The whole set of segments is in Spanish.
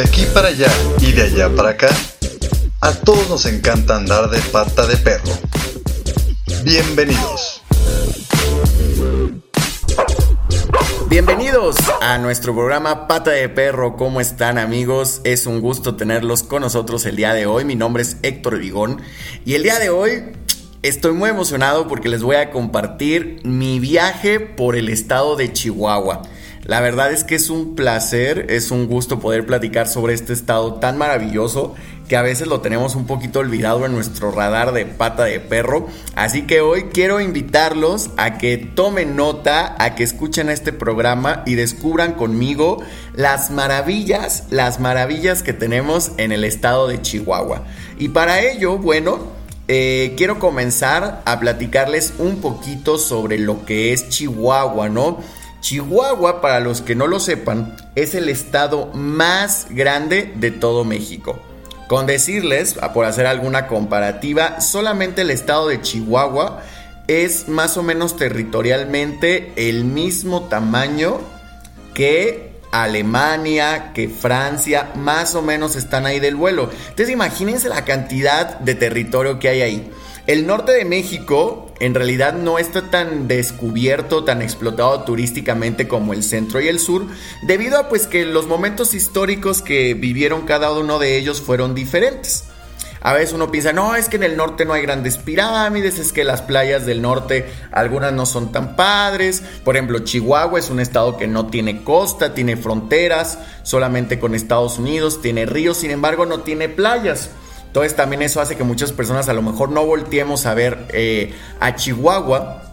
De aquí para allá y de allá para acá, a todos nos encanta andar de pata de perro. Bienvenidos. Bienvenidos a nuestro programa Pata de Perro. ¿Cómo están amigos? Es un gusto tenerlos con nosotros el día de hoy. Mi nombre es Héctor Vigón y el día de hoy estoy muy emocionado porque les voy a compartir mi viaje por el estado de Chihuahua. La verdad es que es un placer, es un gusto poder platicar sobre este estado tan maravilloso que a veces lo tenemos un poquito olvidado en nuestro radar de pata de perro. Así que hoy quiero invitarlos a que tomen nota, a que escuchen este programa y descubran conmigo las maravillas, las maravillas que tenemos en el estado de Chihuahua. Y para ello, bueno, eh, quiero comenzar a platicarles un poquito sobre lo que es Chihuahua, ¿no? Chihuahua, para los que no lo sepan, es el estado más grande de todo México. Con decirles, por hacer alguna comparativa, solamente el estado de Chihuahua es más o menos territorialmente el mismo tamaño que Alemania, que Francia, más o menos están ahí del vuelo. Entonces imagínense la cantidad de territorio que hay ahí. El norte de México en realidad no está tan descubierto, tan explotado turísticamente como el centro y el sur, debido a pues que los momentos históricos que vivieron cada uno de ellos fueron diferentes. A veces uno piensa, no, es que en el norte no hay grandes pirámides, es que las playas del norte algunas no son tan padres. Por ejemplo, Chihuahua es un estado que no tiene costa, tiene fronteras, solamente con Estados Unidos, tiene ríos, sin embargo no tiene playas. Entonces también eso hace que muchas personas a lo mejor no volteemos a ver eh, a Chihuahua.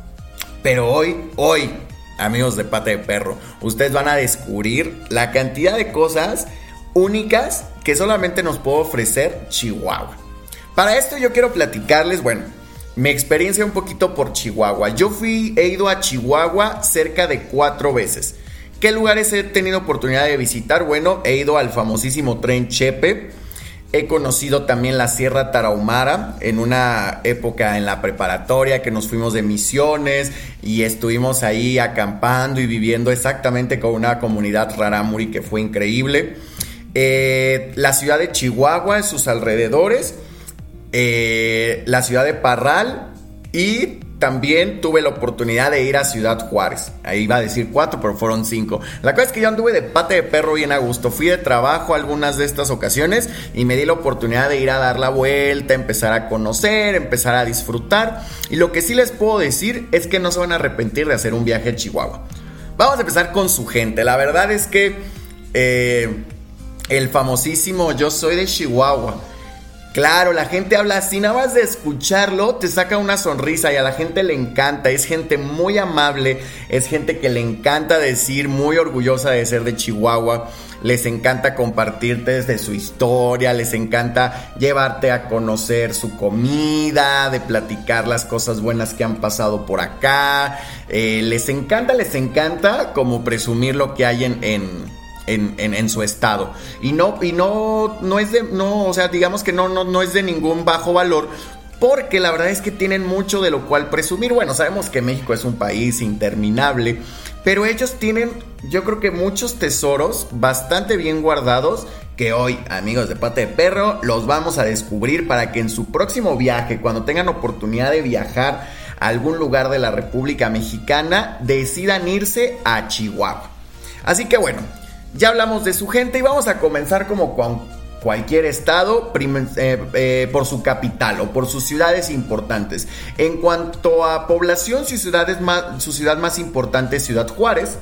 Pero hoy, hoy, amigos de pata de perro, ustedes van a descubrir la cantidad de cosas únicas que solamente nos puede ofrecer Chihuahua. Para esto yo quiero platicarles, bueno, mi experiencia un poquito por Chihuahua. Yo fui, he ido a Chihuahua cerca de cuatro veces. ¿Qué lugares he tenido oportunidad de visitar? Bueno, he ido al famosísimo tren Chepe He conocido también la Sierra Tarahumara en una época en la preparatoria que nos fuimos de misiones y estuvimos ahí acampando y viviendo exactamente con una comunidad rarámuri que fue increíble. Eh, la ciudad de Chihuahua, en sus alrededores, eh, la ciudad de Parral y también tuve la oportunidad de ir a Ciudad Juárez. Ahí iba a decir cuatro, pero fueron cinco. La cosa es que yo anduve de pate de perro bien a gusto. Fui de trabajo algunas de estas ocasiones y me di la oportunidad de ir a dar la vuelta, empezar a conocer, empezar a disfrutar. Y lo que sí les puedo decir es que no se van a arrepentir de hacer un viaje a Chihuahua. Vamos a empezar con su gente. La verdad es que eh, el famosísimo Yo soy de Chihuahua Claro, la gente habla así, nada más de escucharlo te saca una sonrisa y a la gente le encanta, es gente muy amable, es gente que le encanta decir, muy orgullosa de ser de Chihuahua, les encanta compartirte desde su historia, les encanta llevarte a conocer su comida, de platicar las cosas buenas que han pasado por acá, eh, les encanta, les encanta como presumir lo que hay en, en en, su estado. Y no, y no, no es de, no, o sea, digamos que no, no, no es de ningún bajo valor. Porque la verdad es que tienen mucho de lo cual presumir. Bueno, sabemos que México es un país interminable. Pero ellos tienen, yo creo que muchos tesoros bastante bien guardados que hoy, amigos de Pata de Perro, los vamos a descubrir para que en su próximo viaje, cuando tengan oportunidad de viajar a algún lugar de la República Mexicana, decidan irse a Chihuahua. Así que bueno, ya hablamos de su gente y vamos a comenzar como con cualquier estado eh, eh, por su capital o por sus ciudades importantes. En cuanto a población, su, más, su ciudad más importante es Ciudad Juárez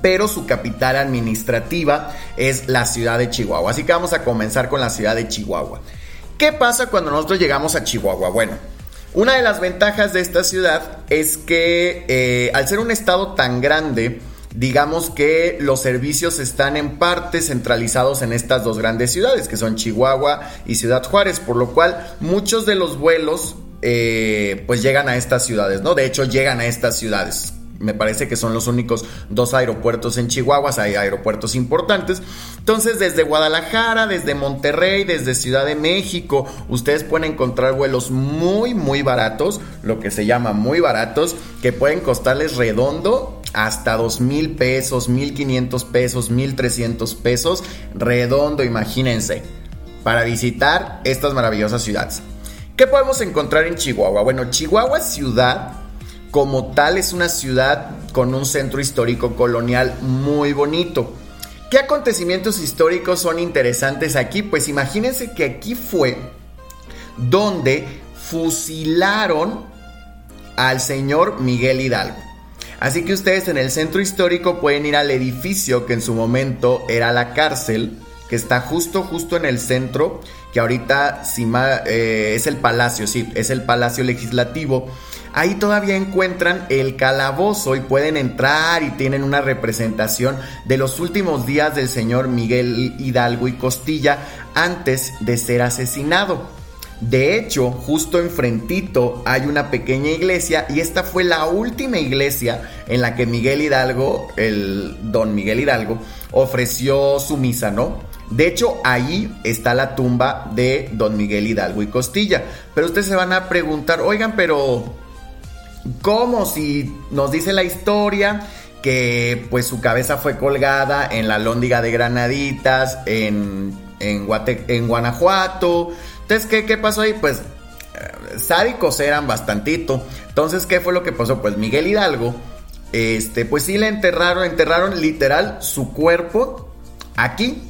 pero su capital administrativa es la ciudad de Chihuahua. Así que vamos a comenzar con la ciudad de Chihuahua. ¿Qué pasa cuando nosotros llegamos a Chihuahua? Bueno, una de las ventajas de esta ciudad es que eh, al ser un estado tan grande, digamos que los servicios están en parte centralizados en estas dos grandes ciudades, que son Chihuahua y Ciudad Juárez, por lo cual muchos de los vuelos eh, pues llegan a estas ciudades, ¿no? De hecho, llegan a estas ciudades. Me parece que son los únicos dos aeropuertos en Chihuahua, hay aeropuertos importantes. Entonces, desde Guadalajara, desde Monterrey, desde Ciudad de México, ustedes pueden encontrar vuelos muy, muy baratos, lo que se llama muy baratos, que pueden costarles redondo hasta dos mil pesos, mil quinientos pesos, mil trescientos pesos, redondo, imagínense, para visitar estas maravillosas ciudades. ¿Qué podemos encontrar en Chihuahua? Bueno, Chihuahua ciudad como tal es una ciudad con un centro histórico colonial muy bonito. ¿Qué acontecimientos históricos son interesantes aquí? Pues imagínense que aquí fue donde fusilaron al señor Miguel Hidalgo. Así que ustedes en el centro histórico pueden ir al edificio que en su momento era la cárcel, que está justo, justo en el centro, que ahorita eh, es el palacio, sí, es el palacio legislativo. Ahí todavía encuentran el calabozo y pueden entrar y tienen una representación de los últimos días del señor Miguel Hidalgo y Costilla antes de ser asesinado. De hecho, justo enfrentito hay una pequeña iglesia y esta fue la última iglesia en la que Miguel Hidalgo, el don Miguel Hidalgo, ofreció su misa, ¿no? De hecho, ahí está la tumba de don Miguel Hidalgo y Costilla. Pero ustedes se van a preguntar, oigan, pero ¿cómo si nos dice la historia? que pues su cabeza fue colgada en la lóndiga de Granaditas, en, en, en Guanajuato, entonces, ¿qué, pasó ahí? Pues eh, sádicos eran bastantito. Entonces, ¿qué fue lo que pasó? Pues Miguel Hidalgo, este, pues sí le enterraron, enterraron literal su cuerpo aquí,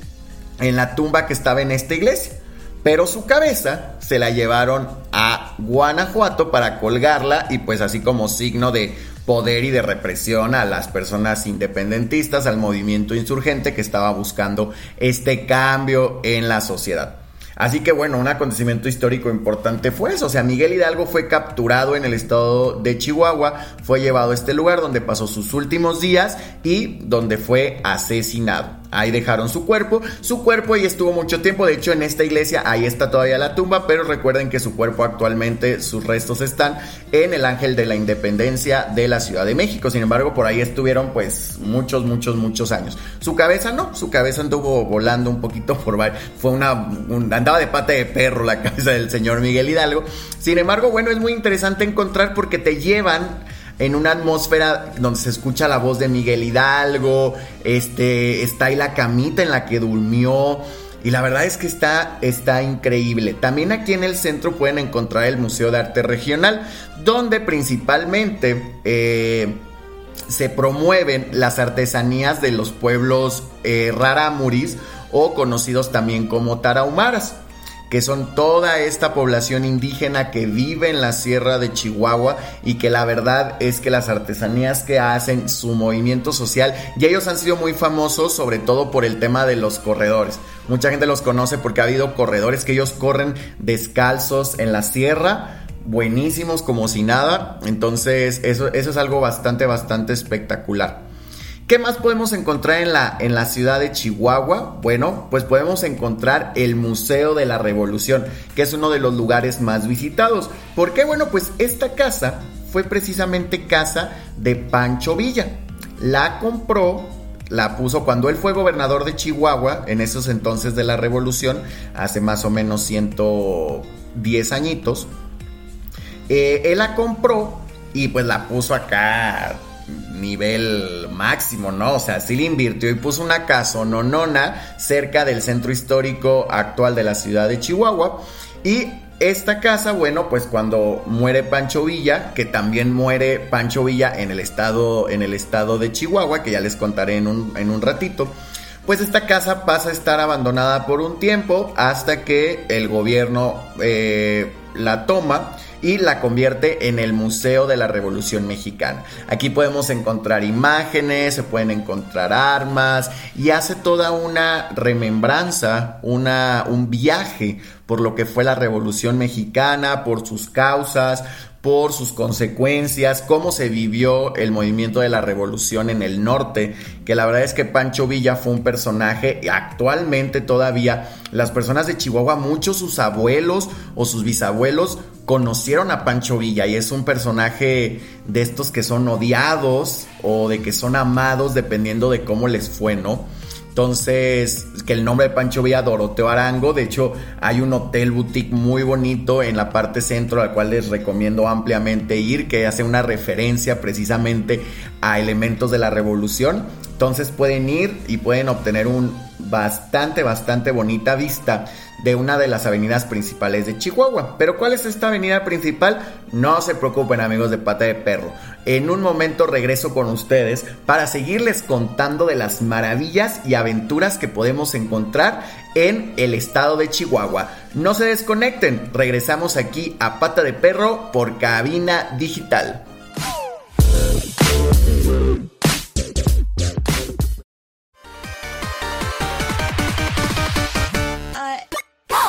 en la tumba que estaba en esta iglesia. Pero su cabeza se la llevaron a Guanajuato para colgarla y pues así como signo de poder y de represión a las personas independentistas, al movimiento insurgente que estaba buscando este cambio en la sociedad. Así que bueno, un acontecimiento histórico importante fue eso. O sea, Miguel Hidalgo fue capturado en el estado de Chihuahua, fue llevado a este lugar donde pasó sus últimos días y donde fue asesinado. Ahí dejaron su cuerpo. Su cuerpo y estuvo mucho tiempo. De hecho, en esta iglesia ahí está todavía la tumba. Pero recuerden que su cuerpo actualmente, sus restos están en el Ángel de la Independencia de la Ciudad de México. Sin embargo, por ahí estuvieron pues muchos, muchos, muchos años. Su cabeza no. Su cabeza anduvo volando un poquito por... Fue una... andaba de pata de perro la cabeza del señor Miguel Hidalgo. Sin embargo, bueno, es muy interesante encontrar porque te llevan en una atmósfera donde se escucha la voz de Miguel Hidalgo, este, está ahí la camita en la que durmió. Y la verdad es que está, está increíble. También aquí en el centro pueden encontrar el Museo de Arte Regional, donde principalmente eh, se promueven las artesanías de los pueblos eh, raramuris o conocidos también como tarahumaras que son toda esta población indígena que vive en la sierra de Chihuahua y que la verdad es que las artesanías que hacen, su movimiento social, y ellos han sido muy famosos sobre todo por el tema de los corredores. Mucha gente los conoce porque ha habido corredores que ellos corren descalzos en la sierra buenísimos como si nada. Entonces, eso, eso es algo bastante, bastante espectacular. ¿Qué más podemos encontrar en la, en la ciudad de Chihuahua? Bueno, pues podemos encontrar el Museo de la Revolución, que es uno de los lugares más visitados. ¿Por qué? Bueno, pues esta casa fue precisamente casa de Pancho Villa. La compró la puso cuando él fue gobernador de Chihuahua, en esos entonces de la revolución, hace más o menos 110 añitos. Eh, él la compró y pues la puso acá nivel máximo, ¿no? O sea, sí le invirtió y puso una casa nonona cerca del centro histórico actual de la ciudad de Chihuahua. Y esta casa, bueno, pues cuando muere Pancho Villa, que también muere Pancho Villa en el estado, en el estado de Chihuahua, que ya les contaré en un, en un ratito, pues esta casa pasa a estar abandonada por un tiempo hasta que el gobierno eh, la toma y la convierte en el Museo de la Revolución Mexicana. Aquí podemos encontrar imágenes, se pueden encontrar armas y hace toda una remembranza, una, un viaje por lo que fue la Revolución Mexicana, por sus causas, por sus consecuencias, cómo se vivió el movimiento de la revolución en el norte, que la verdad es que Pancho Villa fue un personaje, actualmente todavía las personas de Chihuahua, muchos sus abuelos o sus bisabuelos conocieron a Pancho Villa y es un personaje de estos que son odiados o de que son amados dependiendo de cómo les fue, ¿no? Entonces, que el nombre de Pancho Villa Doroteo Arango, de hecho hay un hotel boutique muy bonito en la parte centro al cual les recomiendo ampliamente ir, que hace una referencia precisamente a elementos de la revolución. Entonces pueden ir y pueden obtener un bastante, bastante bonita vista de una de las avenidas principales de Chihuahua. Pero ¿cuál es esta avenida principal? No se preocupen amigos de Pata de Perro. En un momento regreso con ustedes para seguirles contando de las maravillas y aventuras que podemos encontrar en el estado de Chihuahua. No se desconecten, regresamos aquí a Pata de Perro por cabina digital.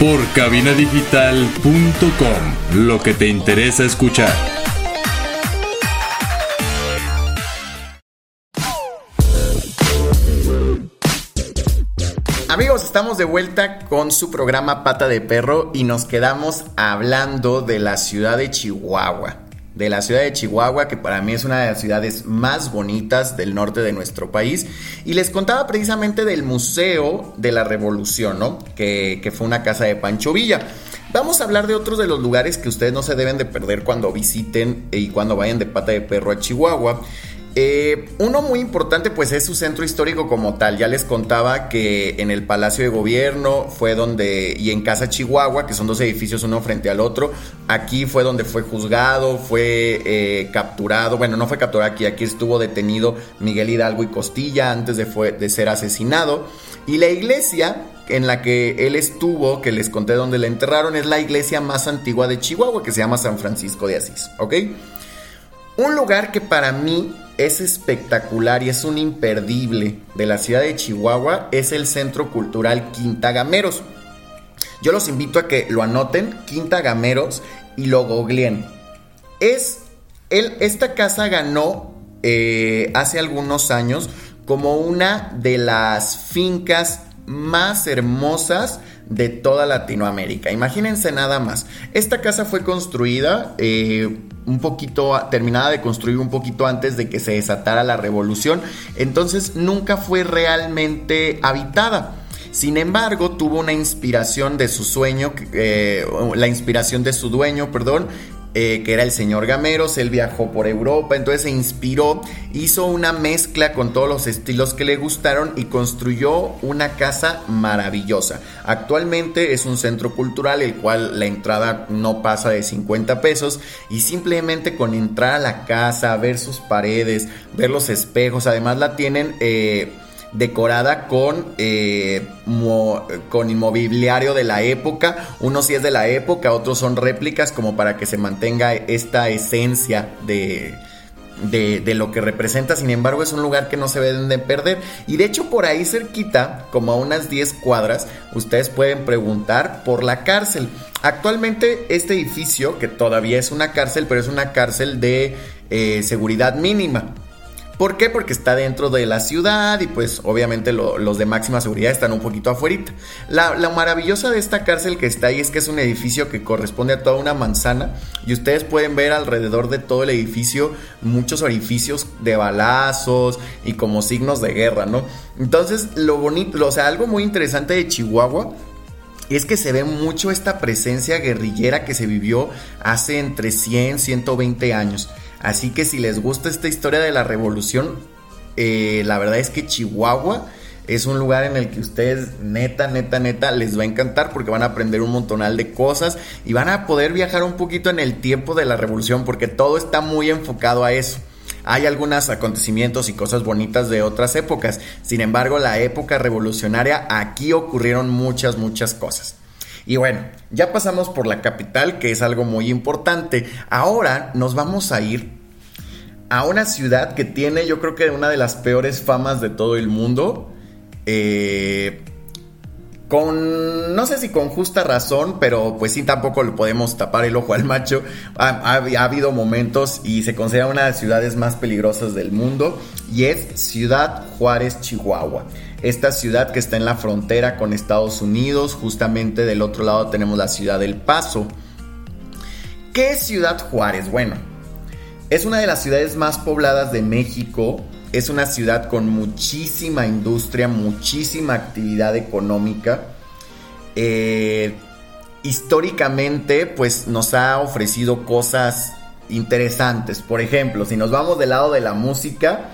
por cabinadigital.com, lo que te interesa escuchar. Amigos, estamos de vuelta con su programa Pata de Perro y nos quedamos hablando de la ciudad de Chihuahua de la ciudad de Chihuahua, que para mí es una de las ciudades más bonitas del norte de nuestro país. Y les contaba precisamente del Museo de la Revolución, ¿no? Que, que fue una casa de Pancho Villa. Vamos a hablar de otros de los lugares que ustedes no se deben de perder cuando visiten y cuando vayan de pata de perro a Chihuahua. Eh, uno muy importante pues es su centro histórico como tal. Ya les contaba que en el Palacio de Gobierno fue donde, y en Casa Chihuahua, que son dos edificios uno frente al otro, aquí fue donde fue juzgado, fue eh, capturado, bueno, no fue capturado aquí, aquí estuvo detenido Miguel Hidalgo y Costilla antes de, de ser asesinado. Y la iglesia en la que él estuvo, que les conté donde le enterraron, es la iglesia más antigua de Chihuahua, que se llama San Francisco de Asís, ¿ok? Un lugar que para mí es espectacular y es un imperdible de la ciudad de Chihuahua es el Centro Cultural Quinta Gameros. Yo los invito a que lo anoten, Quinta Gameros, y lo googleen. Es, él, esta casa ganó eh, hace algunos años como una de las fincas más hermosas de toda Latinoamérica. Imagínense nada más. Esta casa fue construida eh, un poquito, terminada de construir un poquito antes de que se desatara la revolución. Entonces nunca fue realmente habitada. Sin embargo, tuvo una inspiración de su sueño, eh, la inspiración de su dueño, perdón, eh, que era el señor Gameros, él viajó por Europa, entonces se inspiró, hizo una mezcla con todos los estilos que le gustaron y construyó una casa maravillosa. Actualmente es un centro cultural el cual la entrada no pasa de 50 pesos y simplemente con entrar a la casa, ver sus paredes, ver los espejos, además la tienen... Eh, decorada con, eh, con inmobiliario de la época. Unos sí es de la época, otros son réplicas como para que se mantenga esta esencia de, de, lo que representa. Sin embargo, es un lugar que no se deben de perder. Y de hecho, por ahí cerquita, como a unas 10 cuadras, ustedes pueden preguntar por la cárcel. Actualmente, este edificio, que todavía es una cárcel, pero es una cárcel de eh, seguridad mínima. ¿Por qué? Porque está dentro de la ciudad y pues obviamente los de máxima seguridad están un poquito afuera. La, maravillosa de esta cárcel que está ahí es que es un edificio que corresponde a toda una manzana y ustedes pueden ver alrededor de todo el edificio muchos orificios de balazos y como signos de guerra, ¿no? Entonces lo bonito, o sea, algo muy interesante de Chihuahua es que se ve mucho esta presencia guerrillera que se vivió hace entre 100 120 años. Así que si les gusta esta historia de la revolución, eh, la verdad es que Chihuahua es un lugar en el que ustedes neta, neta, neta les va a encantar porque van a aprender un montonal de cosas y van a poder viajar un poquito en el tiempo de la revolución porque todo está muy enfocado a eso. Hay algunos acontecimientos y cosas bonitas de otras épocas, sin embargo la época revolucionaria aquí ocurrieron muchas, muchas cosas. Y bueno, ya pasamos por la capital, que es algo muy importante. Ahora nos vamos a ir a una ciudad que tiene, yo creo que una de las peores famas de todo el mundo. Eh, con, no sé si con justa razón, pero pues sí, tampoco le podemos tapar el ojo al macho. Ha, habido momentos y se considera una de las ciudades más peligrosas del mundo y es Ciudad Juárez, Chihuahua. Esta ciudad que está en la frontera con Estados Unidos, justamente del otro lado tenemos la ciudad del Paso. ¿Qué es Ciudad Juárez? Bueno, es una de las ciudades más pobladas de México es una ciudad con muchísima industria, muchísima actividad económica. Eh, históricamente, pues nos ha ofrecido cosas interesantes. Por ejemplo, si nos vamos del lado de la música,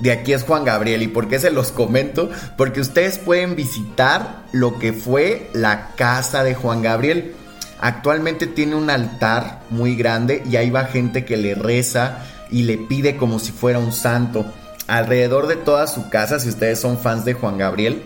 de aquí es Juan Gabriel. ¿Y por qué se los comento? Porque ustedes pueden visitar lo que fue la casa de Juan Gabriel. Actualmente tiene un altar muy grande y ahí va gente que le reza y le pide como si fuera un santo alrededor de toda su casa, si ustedes son fans de Juan Gabriel,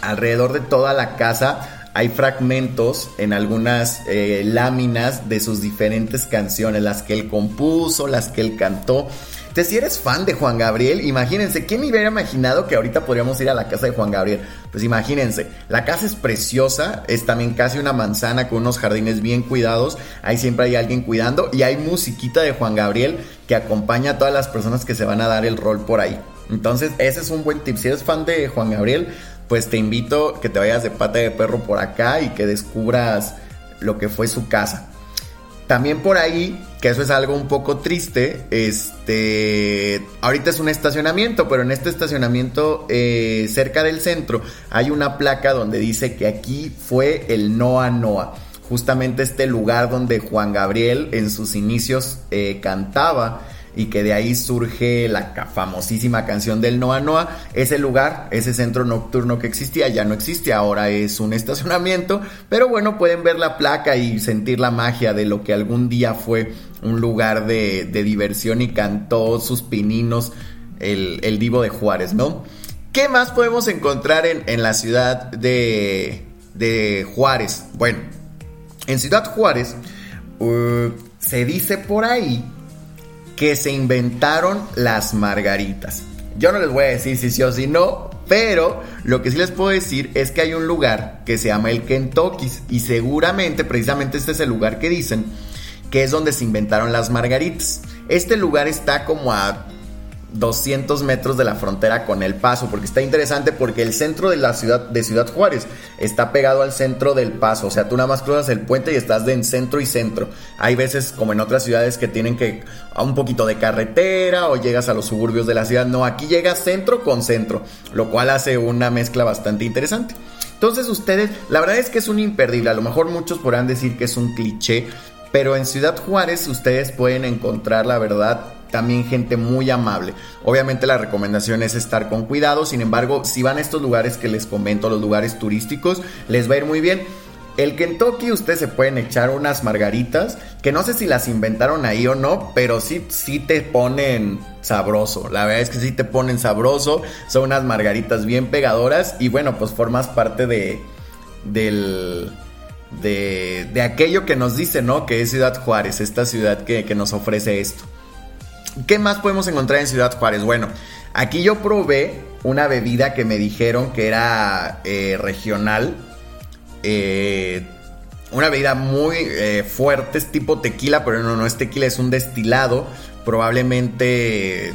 alrededor de toda la casa hay fragmentos en algunas eh, láminas de sus diferentes canciones, las que él compuso, las que él cantó. Entonces, si eres fan de Juan Gabriel, imagínense, ¿quién hubiera imaginado que ahorita podríamos ir a la casa de Juan Gabriel? Pues imagínense, la casa es preciosa, es también casi una manzana con unos jardines bien cuidados, ahí siempre hay alguien cuidando y hay musiquita de Juan Gabriel que acompaña a todas las personas que se van a dar el rol por ahí. Entonces, ese es un buen tip. Si eres fan de Juan Gabriel, pues te invito que te vayas de pata de perro por acá y que descubras lo que fue su casa. También por ahí, que eso es algo un poco triste, este, ahorita es un estacionamiento, pero en este estacionamiento eh, cerca del centro hay una placa donde dice que aquí fue el Noa Noa, justamente este lugar donde Juan Gabriel en sus inicios eh, cantaba y que de ahí surge la famosísima canción del Noa Noa. Ese lugar, ese centro nocturno que existía, ya no existe, ahora es un estacionamiento, pero bueno, pueden ver la placa y sentir la magia de lo que algún día fue un lugar de, diversión y cantó sus pininos el, Divo de Juárez, ¿no? ¿Qué más podemos encontrar en, la ciudad de, de, Juárez? Bueno, en Ciudad Juárez uh, se dice por ahí que se inventaron las margaritas. Yo no les voy a decir si sí o si no, pero lo que sí les puedo decir es que hay un lugar que se llama el Kentucky's y seguramente, precisamente este es el lugar que dicen que es donde se inventaron las margaritas. Este lugar está como a 200 metros de la frontera con El Paso, porque está interesante porque el centro de la ciudad de Ciudad Juárez está pegado al centro del Paso, o sea, tú nada más cruzas el puente y estás de en centro y centro. Hay veces como en otras ciudades que tienen que a un poquito de carretera o llegas a los suburbios de la ciudad, no, aquí llegas centro con centro, lo cual hace una mezcla bastante interesante. Entonces ustedes, la verdad es que es un imperdible, a lo mejor muchos podrán decir que es un cliché, pero en Ciudad Juárez ustedes pueden encontrar la verdad también gente muy amable. Obviamente la recomendación es estar con cuidado, sin embargo, si van a estos lugares que les comento, los lugares turísticos, les va a ir muy bien. El Kentucky ustedes se pueden echar unas margaritas, que no sé si las inventaron ahí o no, pero sí, sí te ponen sabroso. La verdad es que sí te ponen sabroso, son unas margaritas bien pegadoras y bueno, pues formas parte de, del, de, de aquello que nos dice, ¿no? Que es Ciudad Juárez, esta ciudad que, que nos ofrece esto. ¿Qué más podemos encontrar en Ciudad Juárez? Bueno, aquí yo probé una bebida que me dijeron que era eh, regional. Eh, una bebida muy eh, fuerte, es tipo tequila, pero no, no es tequila, es un destilado, probablemente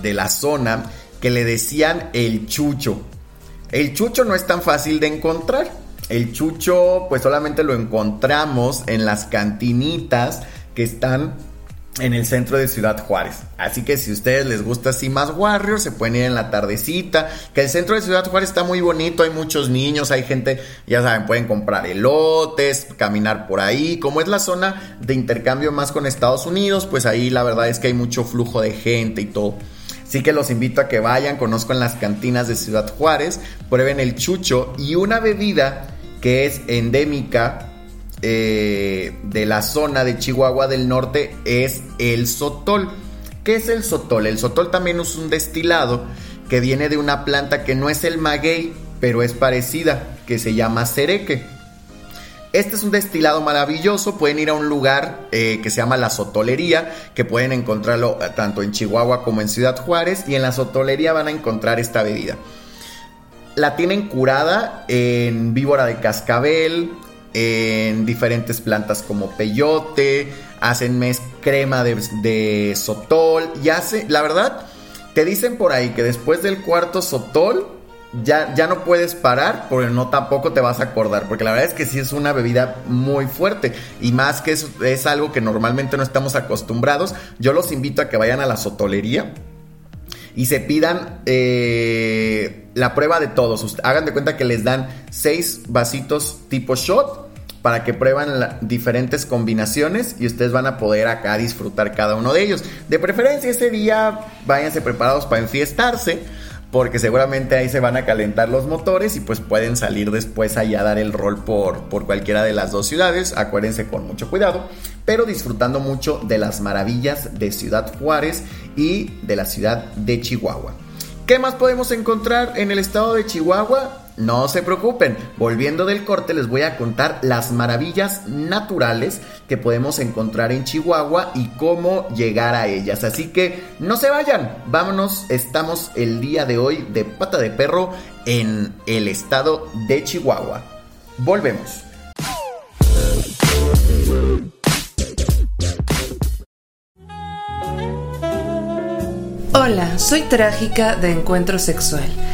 de la zona, que le decían el chucho. El chucho no es tan fácil de encontrar. El chucho, pues solamente lo encontramos en las cantinitas que están en el centro de Ciudad Juárez. Así que si a ustedes les gusta así más Warriors, se pueden ir en la tardecita. Que el centro de Ciudad Juárez está muy bonito, hay muchos niños, hay gente, ya saben, pueden comprar elotes, caminar por ahí. Como es la zona de intercambio más con Estados Unidos, pues ahí la verdad es que hay mucho flujo de gente y todo. Así que los invito a que vayan, conozcan las cantinas de Ciudad Juárez, prueben el chucho y una bebida que es endémica eh, de la zona de Chihuahua del Norte es el sotol. ¿Qué es el sotol? El sotol también es un destilado que viene de una planta que no es el maguey, pero es parecida, que se llama cereque. Este es un destilado maravilloso, pueden ir a un lugar eh, que se llama la sotolería, que pueden encontrarlo tanto en Chihuahua como en Ciudad Juárez, y en la sotolería van a encontrar esta bebida. la tienen curada en víbora de cascabel, en diferentes plantas como peyote, hacen mes crema de, sotol y hace, la verdad, te dicen por ahí que después del cuarto sotol ya, ya no puedes parar, porque no tampoco te vas a acordar, porque la verdad es que sí es una bebida muy fuerte y más que es, es algo que normalmente no estamos acostumbrados, yo los invito a que vayan a la sotolería y se pidan eh, la prueba de todos. Hagan de cuenta que les dan seis vasitos tipo shot para que prueban diferentes combinaciones y ustedes van a poder acá disfrutar cada uno de ellos. De preferencia ese día váyanse preparados para enfiestarse porque seguramente ahí se van a calentar los motores y pues pueden salir después allá a dar el rol por, por cualquiera de las dos ciudades, acuérdense con mucho cuidado, pero disfrutando mucho de las maravillas de Ciudad Juárez y de la ciudad de Chihuahua. ¿Qué más podemos encontrar en el estado de Chihuahua? No se preocupen, volviendo del corte les voy a contar las maravillas naturales que podemos encontrar en Chihuahua y cómo llegar a ellas. Así que no se vayan, vámonos, estamos el día de hoy de pata de perro en el estado de Chihuahua. Volvemos. Hola, soy Trágica de Encuentro Sexual.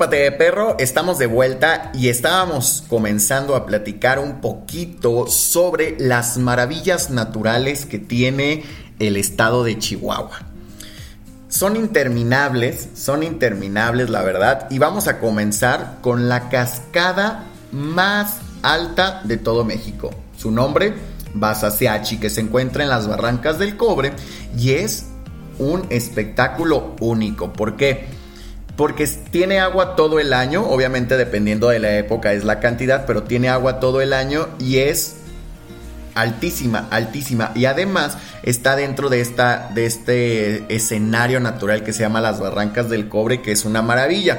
Pate de Perro, estamos de vuelta y estábamos comenzando a platicar un poquito sobre las maravillas naturales que tiene el estado de Chihuahua. Son interminables, son interminables la verdad, y vamos a comenzar con la cascada más alta de todo México. Su nombre, Basaseachi, que se encuentra en las barrancas del cobre y es un espectáculo único. ¿Por qué? Porque tiene agua todo el año, obviamente dependiendo de la época es la cantidad, pero tiene agua todo el año y es altísima, altísima y además está dentro de esta de este escenario natural que se llama las Barrancas del Cobre, que es una maravilla.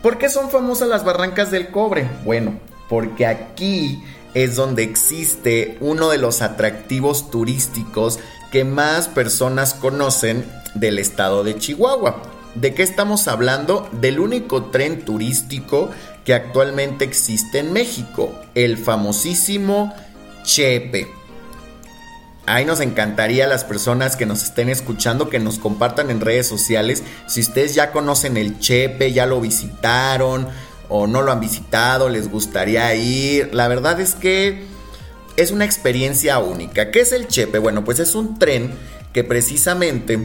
¿Por qué son famosas las Barrancas del Cobre? Bueno, porque aquí es donde existe uno de los atractivos turísticos que más personas conocen del estado de Chihuahua. ¿De qué estamos hablando? Del único tren turístico que actualmente existe en México, el famosísimo Chepe. Ahí nos encantaría a las personas que nos estén escuchando que nos compartan en redes sociales si ustedes ya conocen el Chepe, ya lo visitaron o no lo han visitado, les gustaría ir. La verdad es que es una experiencia única. ¿Qué es el Chepe? Bueno, pues es un tren que precisamente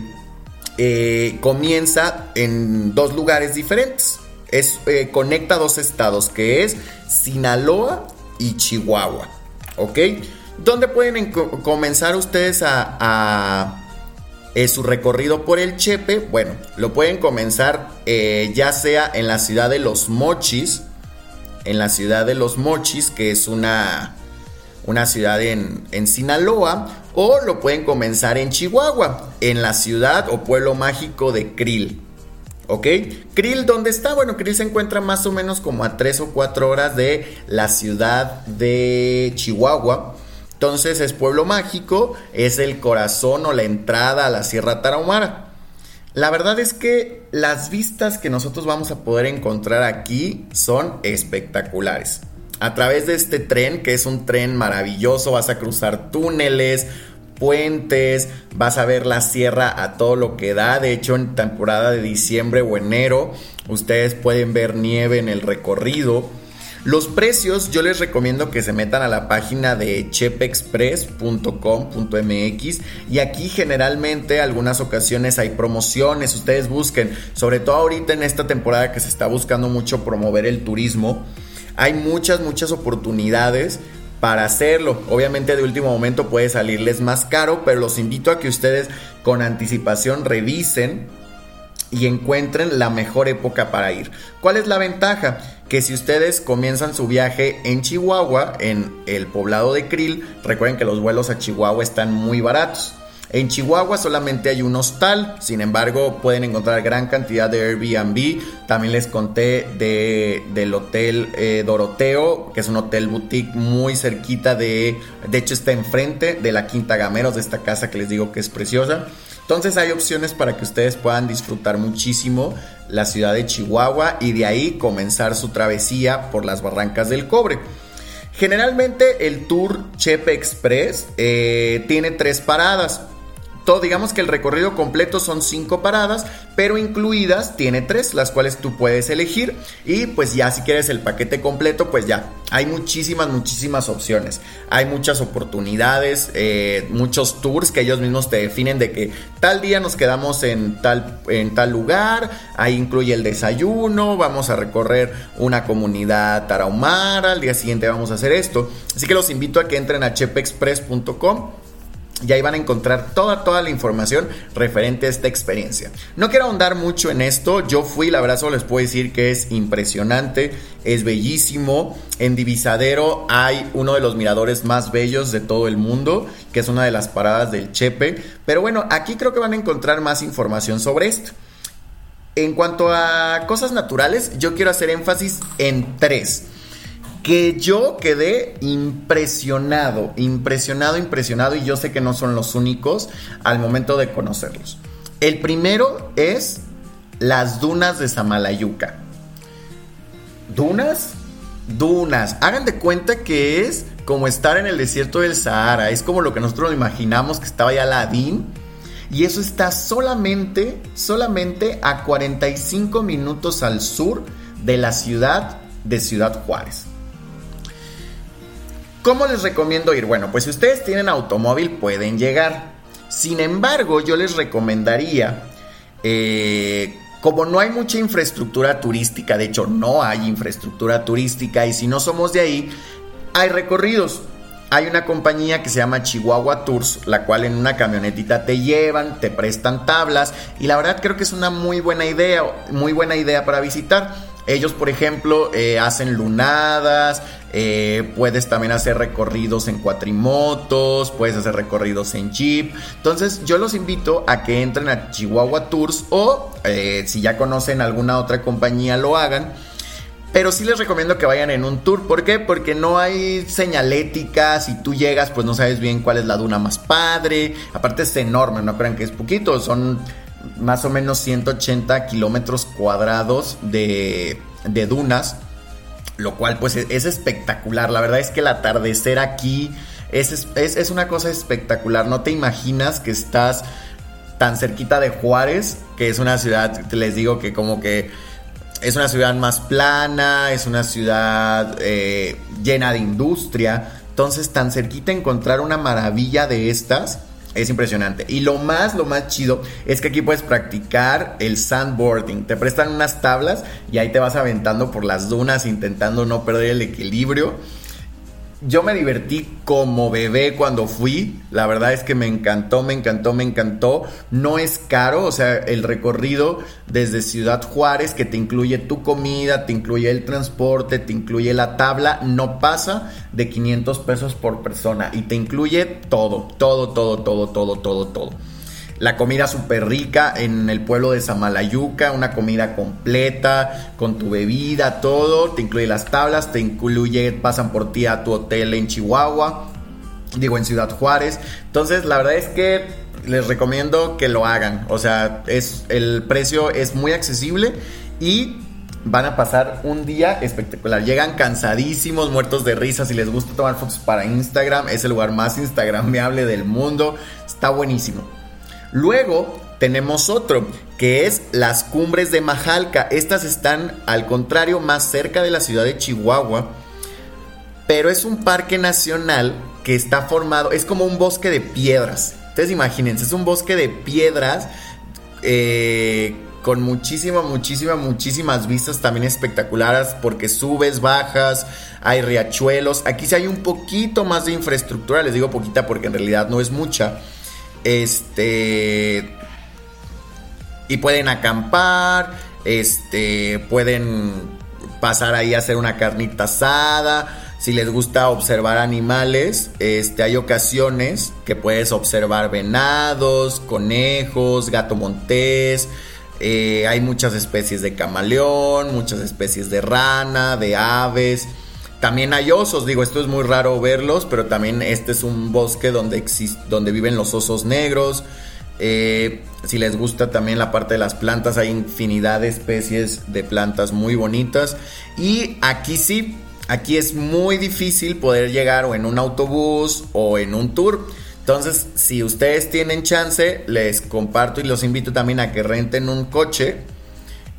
eh, comienza en dos lugares diferentes. Es, eh, conecta dos estados, que es Sinaloa y Chihuahua. ¿Ok? ¿Dónde pueden comenzar ustedes a, eh, su recorrido por el Chepe? Bueno, lo pueden comenzar ya sea en la ciudad de Los Mochis, en la ciudad de Los Mochis, que es una, una ciudad en, en Sinaloa, o lo pueden comenzar en Chihuahua, en la ciudad o pueblo mágico de Krill. ¿Ok? Krill, ¿dónde está? Bueno, Krill se encuentra más o menos como a 3 o 4 horas de la ciudad de Chihuahua. Entonces es pueblo mágico, es el corazón o la entrada a la Sierra Tarahumara. La verdad es que las vistas que nosotros vamos a poder encontrar aquí son espectaculares a través de este tren, que es un tren maravilloso, vas a cruzar túneles, puentes, vas a ver la sierra a todo lo que da. De hecho, en temporada de diciembre o enero, ustedes pueden ver nieve en el recorrido. Los precios, yo les recomiendo que se metan a la página de chepexpress.com.mx y aquí generalmente algunas ocasiones hay promociones, ustedes busquen, sobre todo ahorita en esta temporada que se está buscando mucho promover el turismo hay muchas, muchas oportunidades para hacerlo. Obviamente de último momento puede salirles más caro, pero los invito a que ustedes con anticipación revisen y encuentren la mejor época para ir. ¿Cuál es la ventaja? que si ustedes comienzan su viaje en Chihuahua, en el poblado de Krill, recuerden que los vuelos a Chihuahua están muy baratos. En Chihuahua solamente hay un hostal, sin embargo pueden encontrar gran cantidad de Airbnb. También les conté de, del hotel eh, Doroteo, que es un hotel boutique muy cerquita de, de hecho está enfrente de la Quinta Gameros, de esta casa que les digo que es preciosa. Entonces hay opciones para que ustedes puedan disfrutar muchísimo la ciudad de Chihuahua y de ahí comenzar su travesía por las barrancas del cobre. Generalmente el tour Chepe Express eh, tiene tres paradas todo, digamos que el recorrido completo son cinco paradas, pero incluidas tiene tres, las cuales tú puedes elegir. Y pues ya si quieres el paquete completo, pues ya, hay muchísimas, muchísimas opciones. Hay muchas oportunidades, eh, muchos tours que ellos mismos te definen de que tal día nos quedamos en tal, en tal lugar, ahí incluye el desayuno, vamos a recorrer una comunidad tarahumara, al día siguiente vamos a hacer esto. Así que los invito a que entren a chepexpress.com y ahí van a encontrar toda, toda la información referente a esta experiencia. No quiero ahondar mucho en esto, yo fui, la verdad solo les puedo decir que es impresionante, es bellísimo. En Divisadero hay uno de los miradores más bellos de todo el mundo, que es una de las paradas del Chepe. Pero bueno, aquí creo que van a encontrar más información sobre esto. En cuanto a cosas naturales, yo quiero hacer énfasis en tres que yo quedé impresionado, impresionado, impresionado y yo sé que no son los únicos al momento de conocerlos. El primero es las dunas de Samalayuca. ¿Dunas? Dunas. Hagan de cuenta que es como estar en el desierto del Sahara. Es como lo que nosotros imaginamos que estaba ya Aladín. Y eso está solamente, solamente a 45 minutos al sur de la ciudad de Ciudad Juárez. ¿Cómo les recomiendo ir? Bueno, pues si ustedes tienen automóvil pueden llegar. Sin embargo, yo les recomendaría, eh, como no hay mucha infraestructura turística, de hecho no hay infraestructura turística y si no somos de ahí, hay recorridos. Hay una compañía que se llama Chihuahua Tours, la cual en una camionetita te llevan, te prestan tablas y la verdad creo que es una muy buena idea, muy buena idea para visitar. Ellos, por ejemplo, eh, hacen lunadas, eh, puedes también hacer recorridos en cuatrimotos, puedes hacer recorridos en jeep. Entonces yo los invito a que entren a Chihuahua Tours o eh, si ya conocen alguna otra compañía lo hagan. Pero sí les recomiendo que vayan en un tour. ¿Por qué? Porque no hay señalética. Si tú llegas, pues no sabes bien cuál es la duna más padre. Aparte es enorme, no crean que es poquito. Son más o menos 180 kilómetros cuadrados de, de dunas lo cual pues es, espectacular. La verdad es que el atardecer aquí es, es, una cosa espectacular. No te imaginas que estás tan cerquita de Juárez, que es una ciudad, les digo que como que es una ciudad más plana, es una ciudad eh, llena de industria. Entonces tan cerquita encontrar una maravilla de estas es impresionante. Y lo más, lo más chido es que aquí puedes practicar el sandboarding. Te prestan unas tablas y ahí te vas aventando por las dunas intentando no perder el equilibrio yo me divertí como bebé cuando fui. La verdad es que me encantó, me encantó, me encantó. No es caro, o sea, el recorrido desde Ciudad Juárez, que te incluye tu comida, te incluye el transporte, te incluye la tabla, no pasa de 500 pesos por persona y te incluye todo, todo, todo, todo, todo, todo, todo la comida súper rica en el pueblo de Samalayuca, una comida completa, con tu bebida, todo, te incluye las tablas, te incluye, pasan por ti a tu hotel en Chihuahua, digo en Ciudad Juárez. Entonces, la verdad es que les recomiendo que lo hagan. O sea, es, el precio es muy accesible y van a pasar un día espectacular. Llegan cansadísimos, muertos de risa. Si les gusta tomar fotos para Instagram, es el lugar más instagramable del mundo. Está buenísimo. Luego tenemos otro, que es las cumbres de Majalca. Estas están, al contrario, más cerca de la ciudad de Chihuahua. Pero es un parque nacional que está formado, es como un bosque de piedras. Entonces imagínense, es un bosque de piedras eh, con muchísimas, muchísimas, muchísimas vistas también espectaculares porque subes, bajas, hay riachuelos. Aquí sí hay un poquito más de infraestructura, les digo poquita porque en realidad no es mucha. Este. Y pueden acampar. Este. Pueden. pasar ahí a hacer una carnita asada. Si les gusta observar animales, este, hay ocasiones que puedes observar venados, conejos, gato montés. Eh, hay muchas especies de camaleón, muchas especies de rana, de aves. También hay osos, digo, esto es muy raro verlos, pero también este es un bosque donde, donde viven los osos negros. Eh, si les gusta también la parte de las plantas, hay infinidad de especies de plantas muy bonitas. Y aquí sí, aquí es muy difícil poder llegar o en un autobús o en un tour. Entonces, si ustedes tienen chance, les comparto y los invito también a que renten un coche.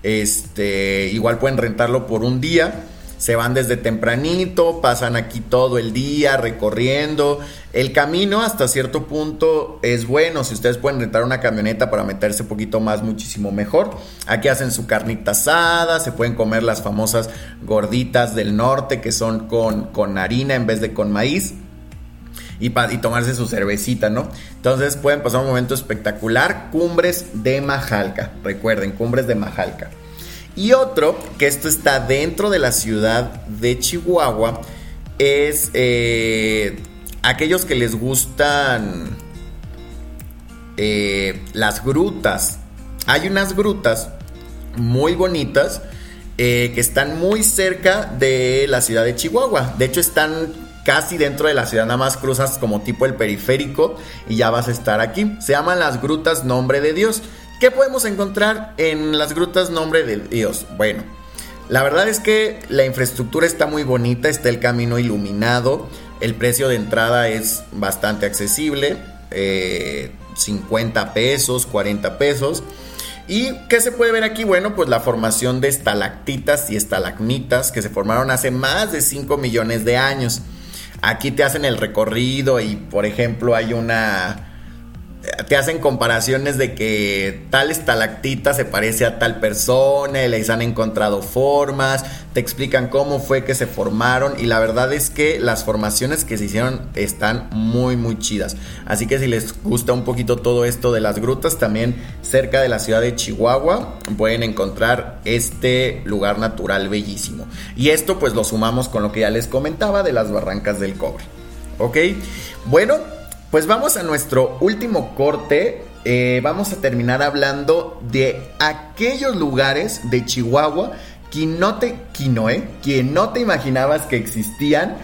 Este, igual pueden rentarlo por un día se van desde tempranito, pasan aquí todo el día recorriendo. El camino hasta cierto punto es bueno. Si ustedes pueden rentar una camioneta para meterse un poquito más, muchísimo mejor. Aquí hacen su carnita asada, se pueden comer las famosas gorditas del norte que son con, con harina en vez de con maíz. Y, y, tomarse su cervecita, ¿no? Entonces pueden pasar un momento espectacular. Cumbres de Majalca. Recuerden, Cumbres de Majalca. Y otro, que esto está dentro de la ciudad de Chihuahua, es eh, aquellos que les gustan eh, las grutas. Hay unas grutas muy bonitas eh, que están muy cerca de la ciudad de Chihuahua. De hecho, están casi dentro de la ciudad, nada más cruzas como tipo el periférico y ya vas a estar aquí. Se llaman las grutas Nombre de Dios. ¿Qué podemos encontrar en las grutas Nombre de Dios? Bueno, la verdad es que la infraestructura está muy bonita, está el camino iluminado, el precio de entrada es bastante accesible, 50 eh, pesos, 40 pesos. ¿Y qué se puede ver aquí? Bueno, pues la formación de estalactitas y estalagmitas que se formaron hace más de 5 millones de años. Aquí te hacen el recorrido y, por ejemplo, hay una te hacen comparaciones de que tal estalactita se parece a tal persona, y les han encontrado formas, te explican cómo fue que se formaron y la verdad es que las formaciones que se hicieron están muy muy chidas. Así que si les gusta un poquito todo esto de las grutas, también cerca de la ciudad de Chihuahua pueden encontrar este lugar natural bellísimo. Y esto pues lo sumamos con lo que ya les comentaba de las barrancas del cobre. ¿Ok? Bueno, pues vamos a nuestro último corte. Eh, vamos a terminar hablando de aquellos lugares de Chihuahua que no te, que no te imaginabas que existían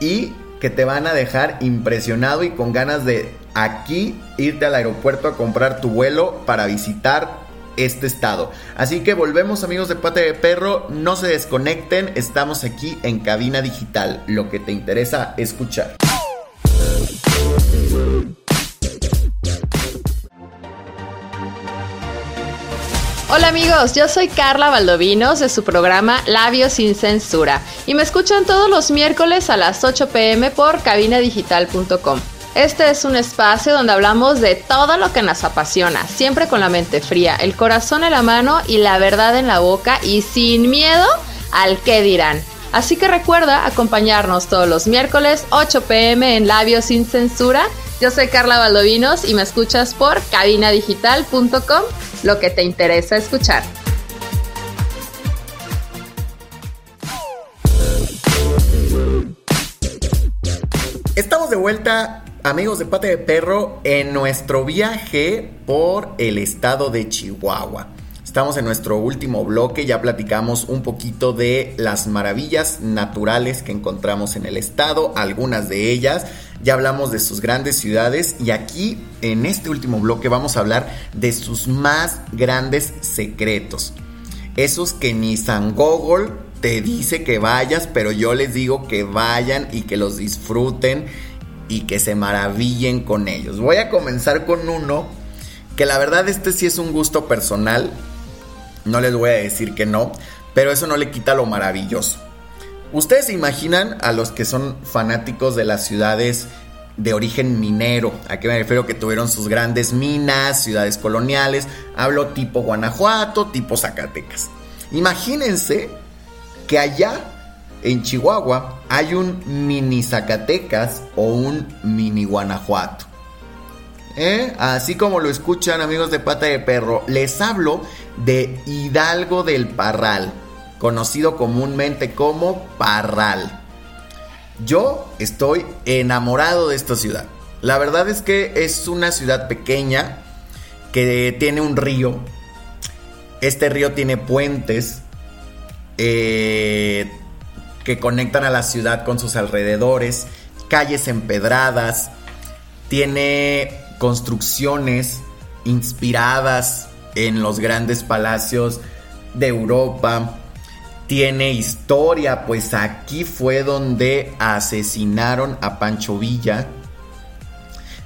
y que te van a dejar impresionado y con ganas de aquí irte al aeropuerto a comprar tu vuelo para visitar este estado. Así que volvemos amigos de Pate de Perro, no se desconecten, estamos aquí en cabina digital, lo que te interesa escuchar. Hola amigos, yo soy Carla Valdovinos de su programa Labios sin Censura y me escuchan todos los miércoles a las 8 pm por cabinadigital.com. Este es un espacio donde hablamos de todo lo que nos apasiona, siempre con la mente fría, el corazón en la mano y la verdad en la boca y sin miedo al que dirán. Así que recuerda acompañarnos todos los miércoles 8 pm en Labios sin Censura yo soy Carla Valdovinos y me escuchas por cabinadigital.com, lo que te interesa escuchar. Estamos de vuelta, amigos de Pate de Perro, en nuestro viaje por el estado de Chihuahua. Estamos en nuestro último bloque, ya platicamos un poquito de las maravillas naturales que encontramos en el estado, algunas de ellas, ya hablamos de sus grandes ciudades y aquí en este último bloque vamos a hablar de sus más grandes secretos. Esos que ni San Google te dice que vayas, pero yo les digo que vayan y que los disfruten y que se maravillen con ellos. Voy a comenzar con uno que la verdad este sí es un gusto personal no les voy a decir que no, pero eso no le quita lo maravilloso. Ustedes se imaginan a los que son fanáticos de las ciudades de origen minero. ¿A qué me refiero? Que tuvieron sus grandes minas, ciudades coloniales. Hablo tipo Guanajuato, tipo Zacatecas. Imagínense que allá en Chihuahua hay un mini Zacatecas o un mini Guanajuato. ¿Eh? Así como lo escuchan amigos de pata de perro, les hablo de Hidalgo del Parral. conocido comúnmente como Parral. Yo estoy enamorado de esta ciudad. La verdad es que es una ciudad pequeña que tiene un río. Este río tiene puentes eh, que conectan a la ciudad con sus alrededores, calles empedradas, tiene construcciones inspiradas en los grandes palacios de Europa. Tiene historia, pues aquí fue donde asesinaron a Pancho Villa.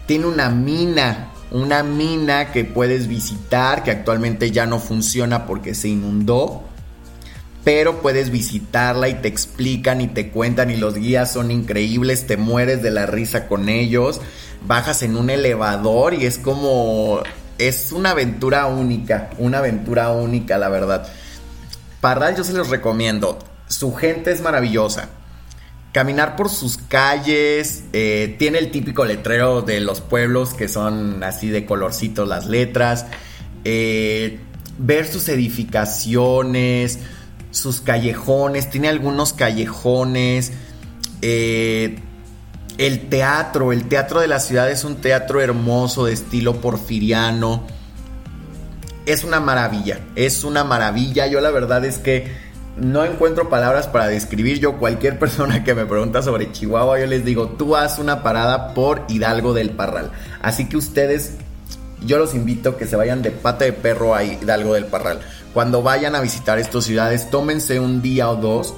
Tiene una mina, una mina que puedes visitar, que actualmente ya no funciona porque se inundó. Pero puedes visitarla y te explican y te cuentan y los guías son increíbles, te mueres de la risa con ellos. Bajas en un elevador y es como es una aventura única, una aventura única, la verdad. Parral yo se los recomiendo. Su gente es maravillosa. Caminar por sus calles, eh, tiene el típico letrero de los pueblos que son así de colorcitos las letras. Eh, ver sus edificaciones, sus callejones, tiene algunos callejones. Eh, el teatro, el teatro de la ciudad es un teatro hermoso de estilo porfiriano. Es una maravilla, es una maravilla. Yo la verdad es que no encuentro palabras para describir. Yo cualquier persona que me pregunta sobre Chihuahua, yo les digo, tú haz una parada por Hidalgo del Parral. Así que ustedes, yo los invito a que se vayan de pata de perro a Hidalgo del Parral. Cuando vayan a visitar estas ciudades, tómense un día o dos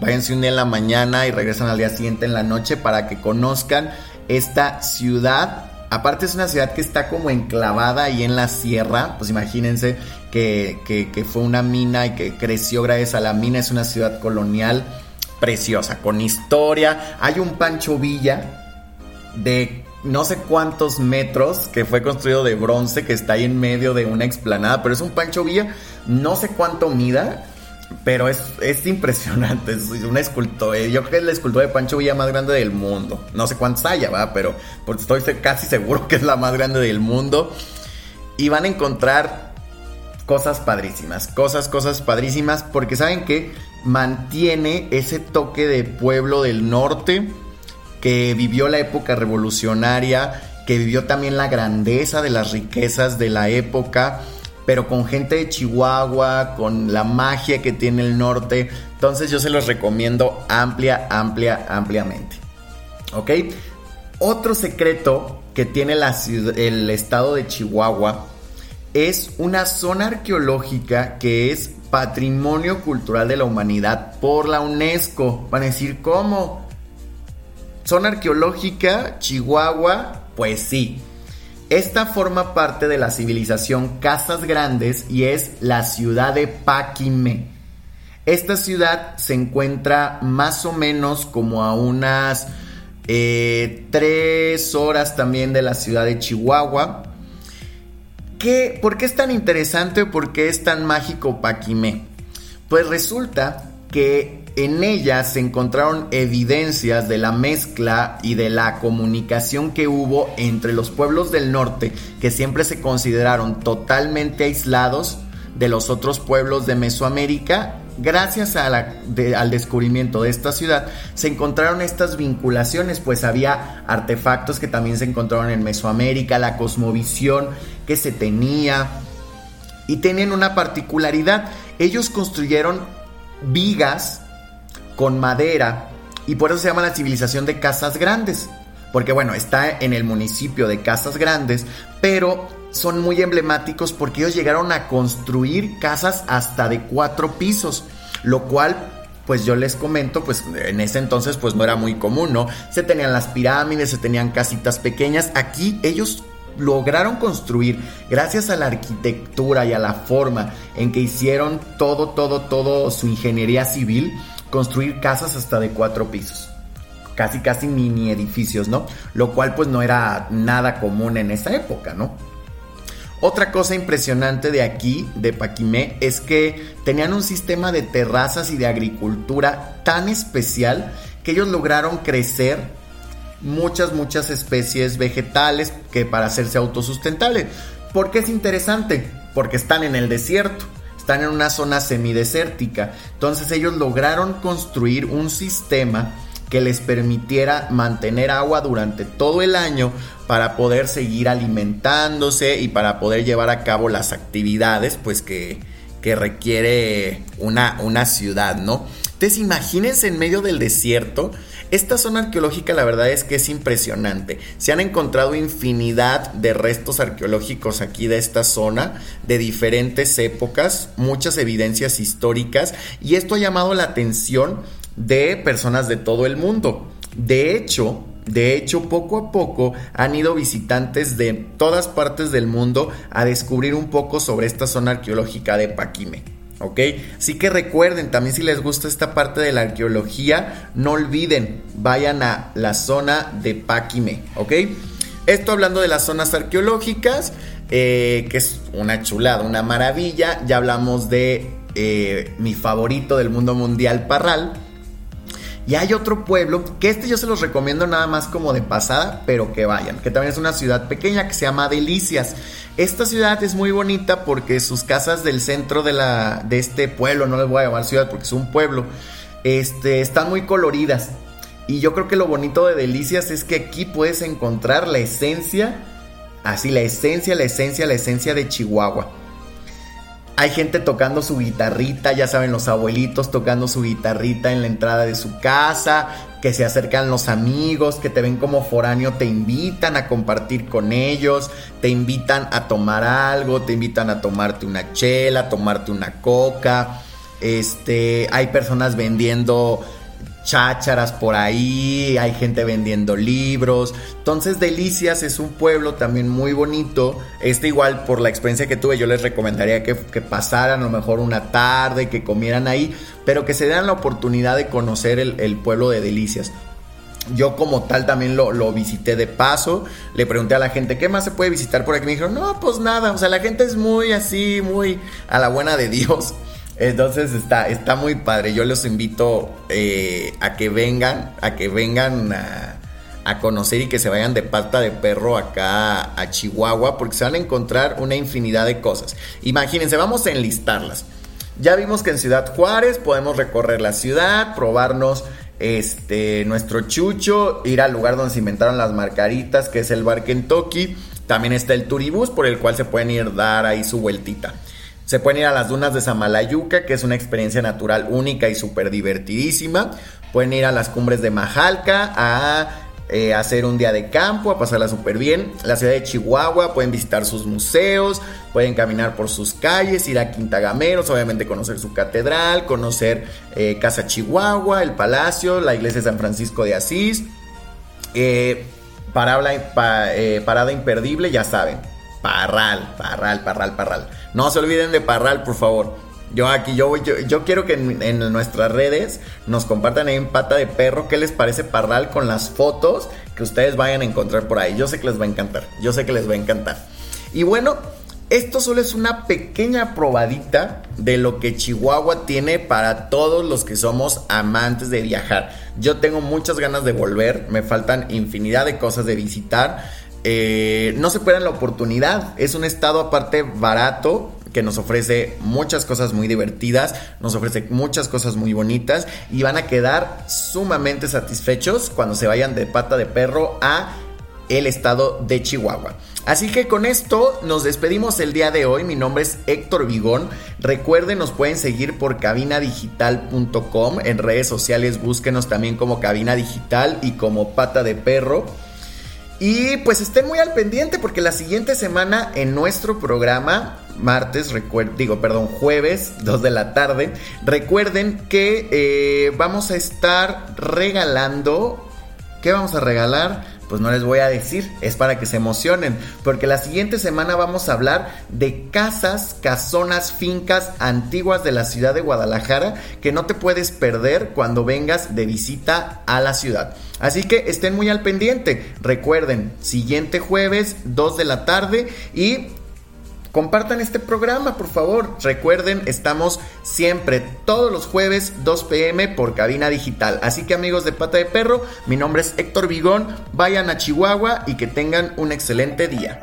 Váyanse un día en la mañana y regresan al día siguiente en la noche para que conozcan esta ciudad. Aparte es una ciudad que está como enclavada ahí en la sierra. Pues imagínense que, que, fue una mina y que creció gracias a la mina. Es una ciudad colonial preciosa, con historia. Hay un Pancho Villa de no sé cuántos metros que fue construido de bronce que está ahí en medio de una explanada, pero es un Pancho Villa, no sé cuánto mida, pero es, es impresionante, es una escultura. Yo creo que es la escultura de Pancho Villa más grande del mundo. No sé cuántos haya, va, pero estoy casi seguro que es la más grande del mundo. Y van a encontrar cosas padrísimas, cosas, cosas padrísimas, porque saben que mantiene ese toque de pueblo del norte que vivió la época revolucionaria, que vivió también la grandeza de las riquezas de la época pero con gente de Chihuahua, con la magia que tiene el norte. Entonces yo se los recomiendo amplia, amplia, ampliamente. ¿Ok? Otro secreto que tiene el estado de Chihuahua es una zona arqueológica que es Patrimonio Cultural de la Humanidad por la UNESCO. Van a decir, ¿cómo? Zona arqueológica, Chihuahua, pues sí. Esta forma parte de la civilización Casas Grandes y es la ciudad de Paquimé. Esta ciudad se encuentra más o menos como a unas eh, tres horas también de la ciudad de Chihuahua. ¿Qué, ¿Por qué es tan interesante o por qué es tan mágico Paquimé? Pues resulta que en ella se encontraron evidencias de la mezcla y de la comunicación que hubo entre los pueblos del norte, que siempre se consideraron totalmente aislados de los otros pueblos de Mesoamérica. Gracias al descubrimiento de esta ciudad se encontraron estas vinculaciones, pues había artefactos que también se encontraron en Mesoamérica, la cosmovisión que se tenía y tienen una particularidad. Ellos construyeron vigas con madera y por eso se llama la civilización de Casas Grandes. Porque bueno, está en el municipio de Casas Grandes, pero son muy emblemáticos porque ellos llegaron a construir casas hasta de cuatro pisos, lo cual pues yo les comento, pues en ese entonces pues no era muy común, ¿no? Se tenían las pirámides, se tenían casitas pequeñas, aquí ellos lograron construir, gracias a la arquitectura y a la forma en que hicieron todo, todo, todo su ingeniería civil, construir casas hasta de cuatro pisos. Casi, casi mini edificios, ¿no? Lo cual pues no era nada común en esa época, ¿no? Otra cosa impresionante de aquí, de Paquimé, es que tenían un sistema de terrazas y de agricultura tan especial que ellos lograron crecer muchas, muchas especies vegetales que para hacerse autosustentables. ¿Por qué es interesante? Porque están en el desierto están en una zona semidesértica. Entonces ellos lograron construir un sistema que les permitiera mantener agua durante todo el año para poder seguir alimentándose y para poder llevar a cabo las actividades pues que, que requiere una, una ciudad, ¿no? Entonces imagínense en medio del desierto, esta zona arqueológica la verdad es que es impresionante. Se han encontrado infinidad de restos arqueológicos aquí de esta zona, de diferentes épocas, muchas evidencias históricas, y esto ha llamado la atención de personas de todo el mundo. De hecho, de hecho, poco a poco han ido visitantes de todas partes del mundo a descubrir un poco sobre esta zona arqueológica de Paquime. ¿Ok? Así que recuerden, también si les gusta esta parte de la arqueología, no olviden, vayan a la zona de Paquime, ¿ok? Esto hablando de las zonas arqueológicas, eh, que es una chulada, una maravilla, ya hablamos de eh, mi favorito del mundo mundial, Parral. Y hay otro pueblo, que este yo se los recomiendo nada más como de pasada, pero que vayan, que también es una ciudad pequeña que se llama Delicias. Esta ciudad es muy bonita porque sus casas del centro de, la, de este pueblo, no les voy a llamar ciudad porque es un pueblo, este, están muy coloridas. Y yo creo que lo bonito de Delicias es que aquí puedes encontrar la esencia, así la esencia, la esencia, la esencia de Chihuahua. Hay gente tocando su guitarrita, ya saben, los abuelitos tocando su guitarrita en la entrada de su casa, que se acercan los amigos, que te ven como foráneo, te invitan a compartir con ellos, te invitan a tomar algo, te invitan a tomarte una chela, a tomarte una coca. Este, hay personas vendiendo chácharas por ahí, hay gente vendiendo libros. Entonces Delicias es un pueblo también muy bonito. Este igual por la experiencia que tuve yo les recomendaría que, pasaran a lo mejor una tarde, que comieran ahí, pero que se den la oportunidad de conocer el, pueblo de Delicias. Yo como tal también lo, lo, visité de paso, le pregunté a la gente, ¿qué más se puede visitar por aquí? Me dijeron, no, pues nada, o sea, la gente es muy así, muy a la buena de Dios. Entonces está, está muy padre. Yo los invito eh, a que vengan, a que vengan a, conocer y que se vayan de pata de perro acá a Chihuahua, porque se van a encontrar una infinidad de cosas. Imagínense, vamos a enlistarlas. Ya vimos que en Ciudad Juárez podemos recorrer la ciudad, probarnos este nuestro chucho, ir al lugar donde se inventaron las marcaritas, que es el bar Kentucky. También está el Turibús, por el cual se pueden ir dar ahí su vueltita. Se pueden ir a las dunas de Samalayuca, que es una experiencia natural única y súper divertidísima. Pueden ir a las cumbres de Majalca a eh, hacer un día de campo, a pasarla súper bien. La ciudad de Chihuahua, pueden visitar sus museos, pueden caminar por sus calles, ir a Quintagameros, obviamente conocer su catedral, conocer eh, Casa Chihuahua, el Palacio, la iglesia de San Francisco de Asís. Eh, parada imperdible, ya saben, Parral, Parral, Parral, Parral. No se olviden de Parral, por favor. Yo aquí, yo, yo, quiero que en, nuestras redes nos compartan ahí en pata de perro qué les parece Parral con las fotos que ustedes vayan a encontrar por ahí. Yo sé que les va a encantar. Yo sé que les va a encantar. Y bueno, esto solo es una pequeña probadita de lo que Chihuahua tiene para todos los que somos amantes de viajar. Yo tengo muchas ganas de volver, me faltan infinidad de cosas de visitar. Eh, no se pierdan la oportunidad. Es un estado aparte barato que nos ofrece muchas cosas muy divertidas, nos ofrece muchas cosas muy bonitas y van a quedar sumamente satisfechos cuando se vayan de pata de perro a el estado de Chihuahua. Así que con esto nos despedimos el día de hoy. Mi nombre es Héctor Vigón. Recuerden, nos pueden seguir por cabinadigital.com. En redes sociales búsquenos también como Cabina Digital y como Pata de Perro. Y pues estén muy al pendiente porque la siguiente semana en nuestro programa, martes, digo, perdón, jueves, 2 de la tarde, recuerden que eh, vamos a estar regalando... ¿Qué vamos a regalar? Pues no les voy a decir, es para que se emocionen, porque la siguiente semana vamos a hablar de casas, casonas, fincas antiguas de la ciudad de Guadalajara que no te puedes perder cuando vengas de visita a la ciudad. Así que estén muy al pendiente. Recuerden, siguiente jueves, 2 de la tarde y compartan este programa, por favor. Recuerden, estamos siempre todos los jueves 2 pm por cabina digital. Así que amigos de Pata de Perro, mi nombre es Héctor Vigón. Vayan a Chihuahua y que tengan un excelente día.